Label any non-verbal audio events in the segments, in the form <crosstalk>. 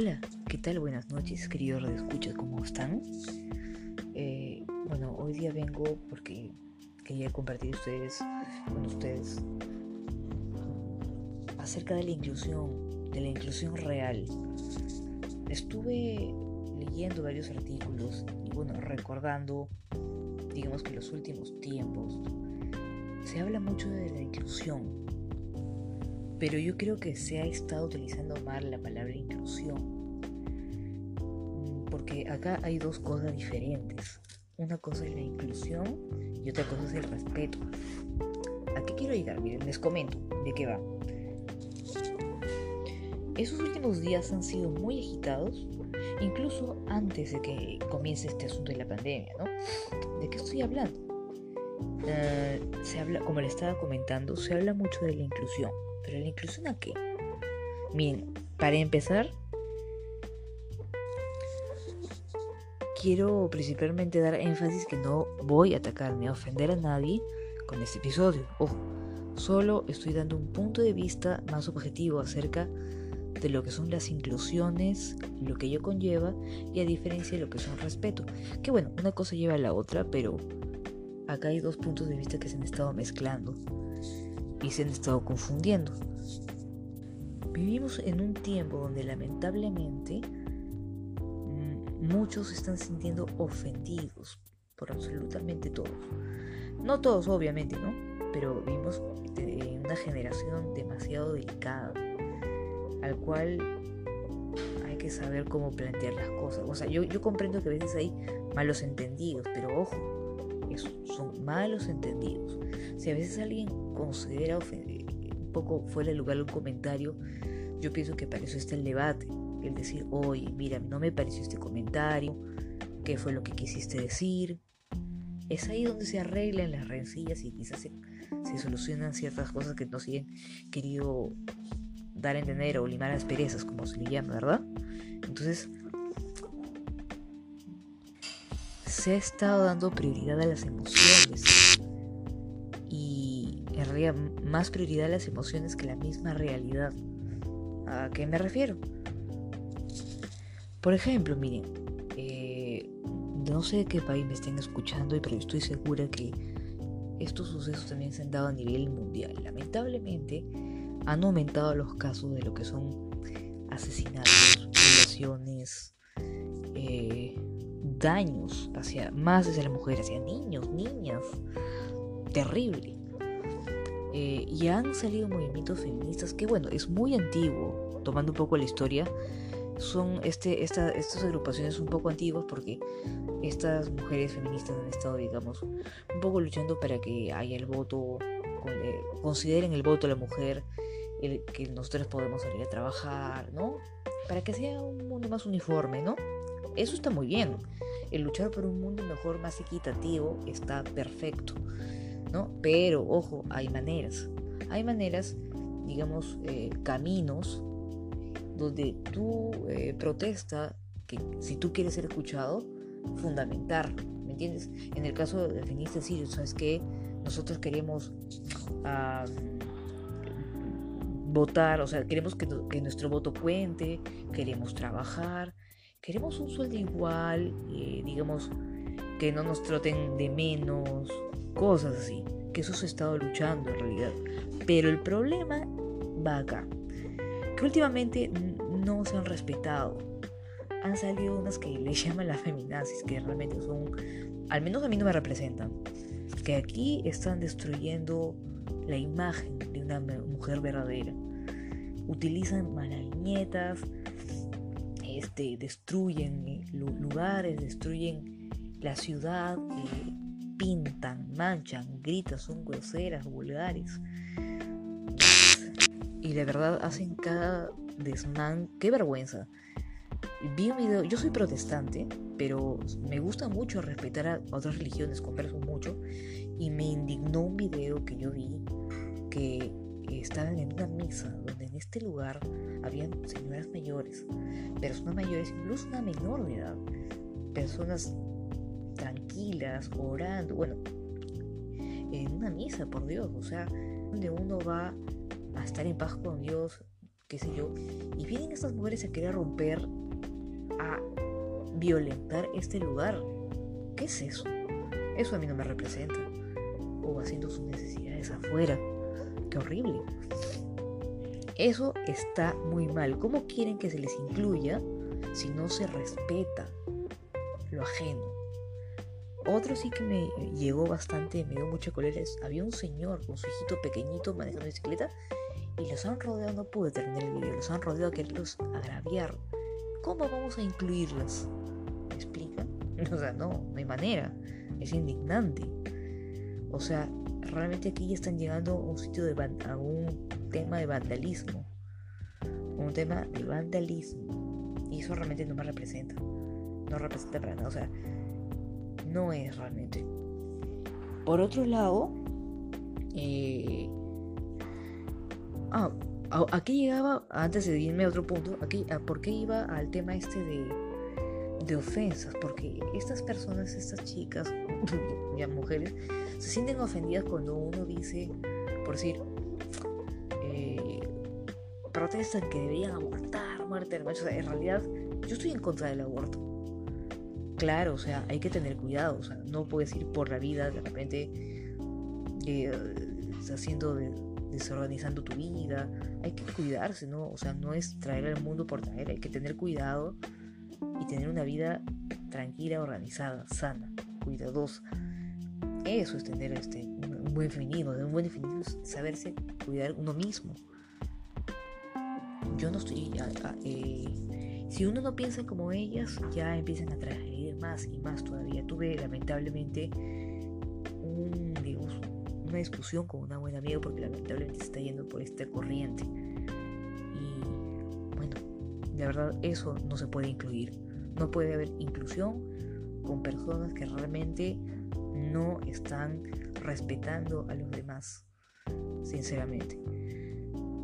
Hola, ¿qué tal? Buenas noches, queridos escuchas, ¿cómo están? Eh, bueno, hoy día vengo porque quería compartir ustedes, con ustedes acerca de la inclusión, de la inclusión real. Estuve leyendo varios artículos y bueno, recordando, digamos que los últimos tiempos, se habla mucho de la inclusión, pero yo creo que se ha estado utilizando mal la palabra inclusión. Porque acá hay dos cosas diferentes. Una cosa es la inclusión y otra cosa es el respeto. ¿A qué quiero llegar? Miren, les comento de qué va. Esos últimos días han sido muy agitados, incluso antes de que comience este asunto de la pandemia, ¿no? ¿De qué estoy hablando? Eh, se habla, como le estaba comentando, se habla mucho de la inclusión ¿Pero la inclusión a qué? Miren, para empezar, quiero principalmente dar énfasis que no voy a atacar ni a ofender a nadie con este episodio. Ojo, solo estoy dando un punto de vista más objetivo acerca de lo que son las inclusiones, lo que ello conlleva y a diferencia de lo que son respeto. Que bueno, una cosa lleva a la otra, pero acá hay dos puntos de vista que se han estado mezclando y se han estado confundiendo. Vivimos en un tiempo donde lamentablemente muchos están sintiendo ofendidos por absolutamente todos. No todos, obviamente, ¿no? Pero vivimos en una generación demasiado delicada, al cual hay que saber cómo plantear las cosas. O sea, yo, comprendo que a veces hay malos entendidos, pero ojo, son malos entendidos. Si a veces alguien considera un poco fuera de lugar un comentario, yo pienso que para eso está el debate. El decir, oye, mira, no me pareció este comentario, qué fue lo que quisiste decir. Es ahí donde se arreglan las rencillas y quizás se, se solucionan ciertas cosas que no siguen querido dar a entender o limar las perezas, como se le llama, ¿verdad? Entonces, se ha estado dando prioridad a las emociones y en realidad más prioridad a las emociones que la misma realidad. ¿A qué me refiero? Por ejemplo, miren, eh, no sé de qué país me estén escuchando, pero estoy segura que estos sucesos también se han dado a nivel mundial. Lamentablemente han aumentado los casos de lo que son asesinatos, violaciones, eh, daños hacia más hacia la mujer, hacia niños, niñas. Terrible. Eh, y han salido movimientos feministas que, bueno, es muy antiguo, tomando un poco la historia. Son este, esta, estas agrupaciones un poco antiguas porque estas mujeres feministas han estado, digamos, un poco luchando para que haya el voto, eh, consideren el voto a la mujer, el, que nosotros podemos salir a trabajar, ¿no? Para que sea un mundo más uniforme, ¿no? Eso está muy bien. El luchar por un mundo mejor, más equitativo, está perfecto. ¿no? Pero, ojo, hay maneras. Hay maneras, digamos, eh, caminos donde tú eh, protesta que si tú quieres ser escuchado, fundamentar, ¿me entiendes? En el caso de feministas, sí, ¿sabes que Nosotros queremos votar, o sea, queremos que, que, nuestro voto cuente, queremos trabajar, queremos un sueldo igual, eh, digamos, que no nos traten de menos, cosas así, que eso se ha estado luchando en realidad. Pero el problema va acá, que últimamente no se han respetado. Han salido unas que le llaman la feminazis, que realmente son, al menos a mí no me representan, que aquí están destruyendo la imagen de una mujer verdadera. Utilizan malañetas, este, destruyen eh, lugares, destruyen la ciudad, eh, pintan, manchan, gritan, son groseras, vulgares. Y de verdad hacen cada desmán. ¡Qué vergüenza! Vi un video, yo soy protestante, pero me gusta mucho respetar a otras religiones, converso mucho, y me indignó un video que yo vi que estaban en una misa donde en este lugar habían señoras mayores, personas mayores, incluso una menor de edad, personas tranquilas, orando, bueno, en una misa, por Dios, o sea, donde uno va a estar en paz con Dios, qué sé yo, y vienen estas mujeres a querer romper, a violentar este lugar. ¿Qué es eso? Eso a mí no me representa. O haciendo sus necesidades afuera. Qué horrible. Eso está muy mal. ¿Cómo quieren que se les incluya si no se respeta lo ajeno? Otro sí que me llegó bastante, me dio mucha cólera. había un señor con su hijito pequeñito manejando bicicleta y los han rodeado, no pude terminar el video, los han rodeado a quererlos agraviar. ¿Cómo vamos a incluirlas? ¿Me explica? <laughs> O sea, no, no hay manera. Es indignante. O sea, realmente aquí ya están llegando a un sitio de a un tema de vandalismo. Un tema de vandalismo. Y eso realmente no me representa. No representa para nada. O sea, no es realmente. Por otro lado, eh, ah, aquí llegaba, antes de irme a otro punto, aquí, ¿por qué iba al tema este de, de ofensas? Porque estas personas, estas chicas, <laughs> ya mujeres, se sienten ofendidas cuando uno dice, por decir, eh, protestan que deberían abortar, muerte de machos. en realidad, yo estoy en contra del aborto. Claro, o sea, hay que tener cuidado. O sea, no puedes ir por la vida de repente eh, haciendo desorganizando tu vida. Hay que cuidarse, ¿no? O sea, no es traer al mundo por traer. Hay que tener cuidado y tener una vida tranquila, organizada, sana, cuidadosa. Eso es tener este, un buen feminismo. Un buen feminismo es saberse cuidar uno mismo. Yo no estoy... Eh, si uno no piensa como ellas, ya empiezan a traer más y más todavía. Tuve lamentablemente discusión con una buena amiga porque lamentablemente se está yendo por esta corriente. Y bueno, de verdad eso no se puede incluir. No puede haber inclusión con personas que realmente no están respetando a los demás, sinceramente.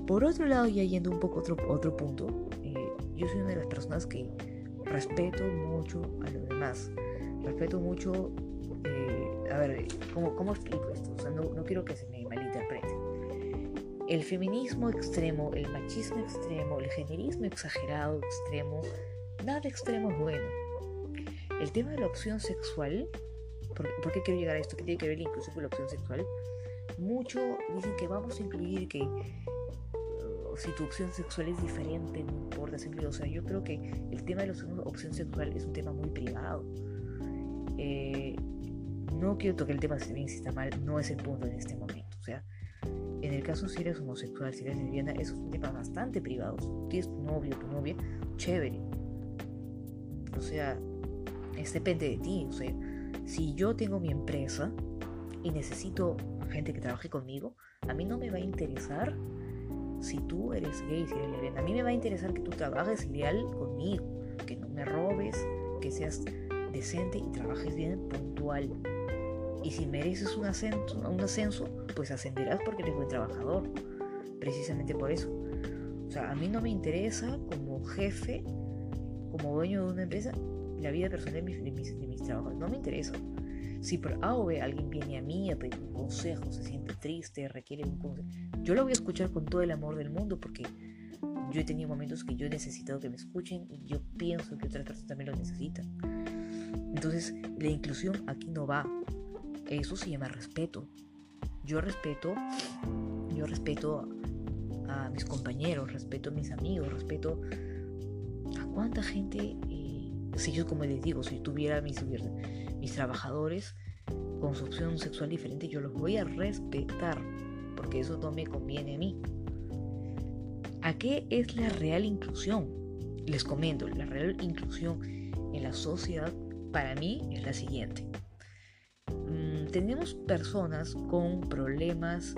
Por otro lado, ya yendo un poco otro, otro punto, eh, yo soy una de las personas que respeto mucho a los demás. Respeto mucho, a ver, ¿cómo, ¿cómo, explico esto? O sea, no, no quiero que se me malinterprete. El feminismo extremo, el machismo extremo, el generismo exagerado extremo, nada extremo es bueno. El tema de la opción sexual ¿Por, qué quiero llegar a esto? ¿Qué tiene que ver incluso con la opción sexual? Mucho dicen que vamos a incluir que uh, si tu opción sexual es diferente, no importa, O sea, yo creo que el tema de la opción sexual es un tema muy privado. Eh, no quiero tocar el tema si bien si está mal, no es el punto en este momento. O sea, en el caso si eres homosexual, si eres lesbiana, eso es un tema bastante privado. Si tienes tu novio, tu novia, chévere. O sea, es depende de ti. O sea, si yo tengo mi empresa y necesito gente que trabaje conmigo, a mí no me va a interesar si tú eres gay, si eres lesbiana. A mí me va a interesar que tú trabajes leal conmigo, que no me robes, que seas decente y trabajes bien puntual. Y si mereces un ascenso, un ascenso, pues ascenderás porque eres buen trabajador. Precisamente por eso. O sea, a mí no me interesa como jefe, como dueño de una empresa, la vida personal de mis, de mis, trabajos. No me interesa. Si por A o B alguien viene a mí a pedir un consejo, se siente triste, requiere un consejo, yo lo voy a escuchar con todo el amor del mundo porque yo he tenido momentos que yo he necesitado que me escuchen y yo pienso que otras personas también lo necesitan. Entonces, la inclusión aquí no va. Eso se llama respeto. Yo respeto, yo respeto a, mis compañeros, respeto a mis amigos, respeto a cuánta gente si yo como les digo, si tuviera mis, mis trabajadores con su opción sexual diferente, yo los voy a respetar, porque eso no me conviene a mí. ¿A qué es la real inclusión? Les comento, la real inclusión en la sociedad para mí es la siguiente. Tenemos personas con problemas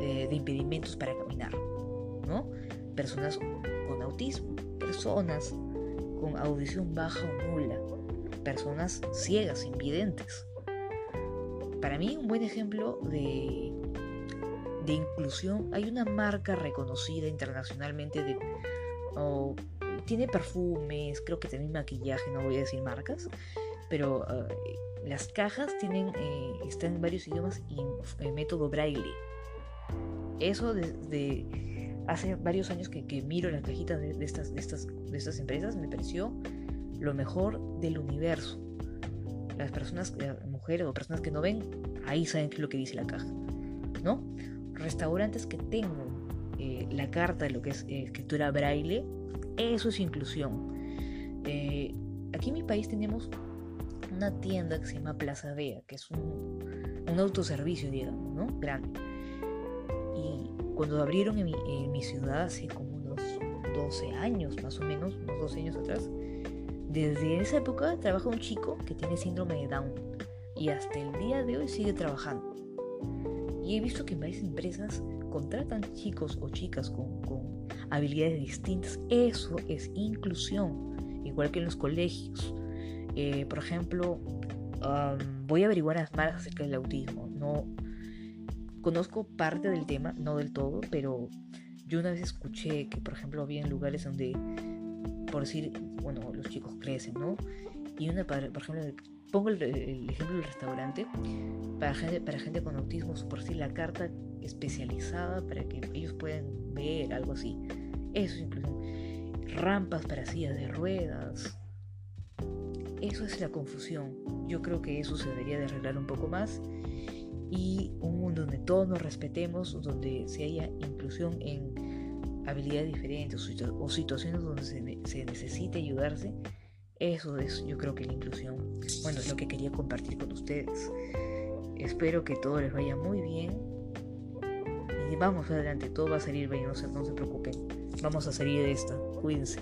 eh, de impedimentos para caminar, ¿no? Personas con autismo, personas con audición baja o nula, personas ciegas, invidentes. Para mí un buen ejemplo de, de inclusión, hay una marca reconocida internacionalmente de... tiene perfumes, creo que tiene maquillaje, no voy a decir marcas, pero eh, las cajas tienen, eh, están en varios idiomas y en, método braille. Eso desde hace varios años que, miro las cajitas de, estas, de, estas, de estas empresas, me pareció lo mejor del universo. Las personas, mujeres o personas que no ven, ahí saben lo que dice la caja. ¿No? Restaurantes que tengan eh, la carta de lo que es eh, escritura braille, eso es inclusión. Eh, aquí en mi país tenemos una tienda que se llama Plaza Vea, que es un, un autoservicio, digamos, ¿no? Grande. Y cuando abrieron en mi, ciudad hace como unos 12 años, más o menos, unos 12 años atrás, desde esa época trabaja un chico que tiene síndrome de Down y hasta el día de hoy sigue trabajando. Y he visto que varias empresas contratan chicos o chicas con, con habilidades distintas. Eso es inclusión, igual que en los colegios. Eh, por ejemplo, voy a averiguar más acerca del autismo. No conozco parte del tema, no del todo, pero yo una vez escuché que, por ejemplo, había lugares donde, por decir, bueno, los chicos crecen, ¿no? Y una, por ejemplo, pongo el, ejemplo del restaurante, para gente, para gente con autismo, por decir, la carta especializada para que ellos puedan ver algo así. Eso incluso rampas para sillas de ruedas, eso es la confusión. Yo creo que eso se debería de arreglar un poco más y un mundo donde todos nos respetemos, donde se haya inclusión en habilidades diferentes o situaciones donde se, necesite ayudarse. Eso es, yo creo que la inclusión. Bueno, es lo que quería compartir con ustedes. Espero que todo les vaya muy bien. Y vamos adelante, todo va a salir bien, no se, no se preocupen. Vamos a salir de esta. Cuídense.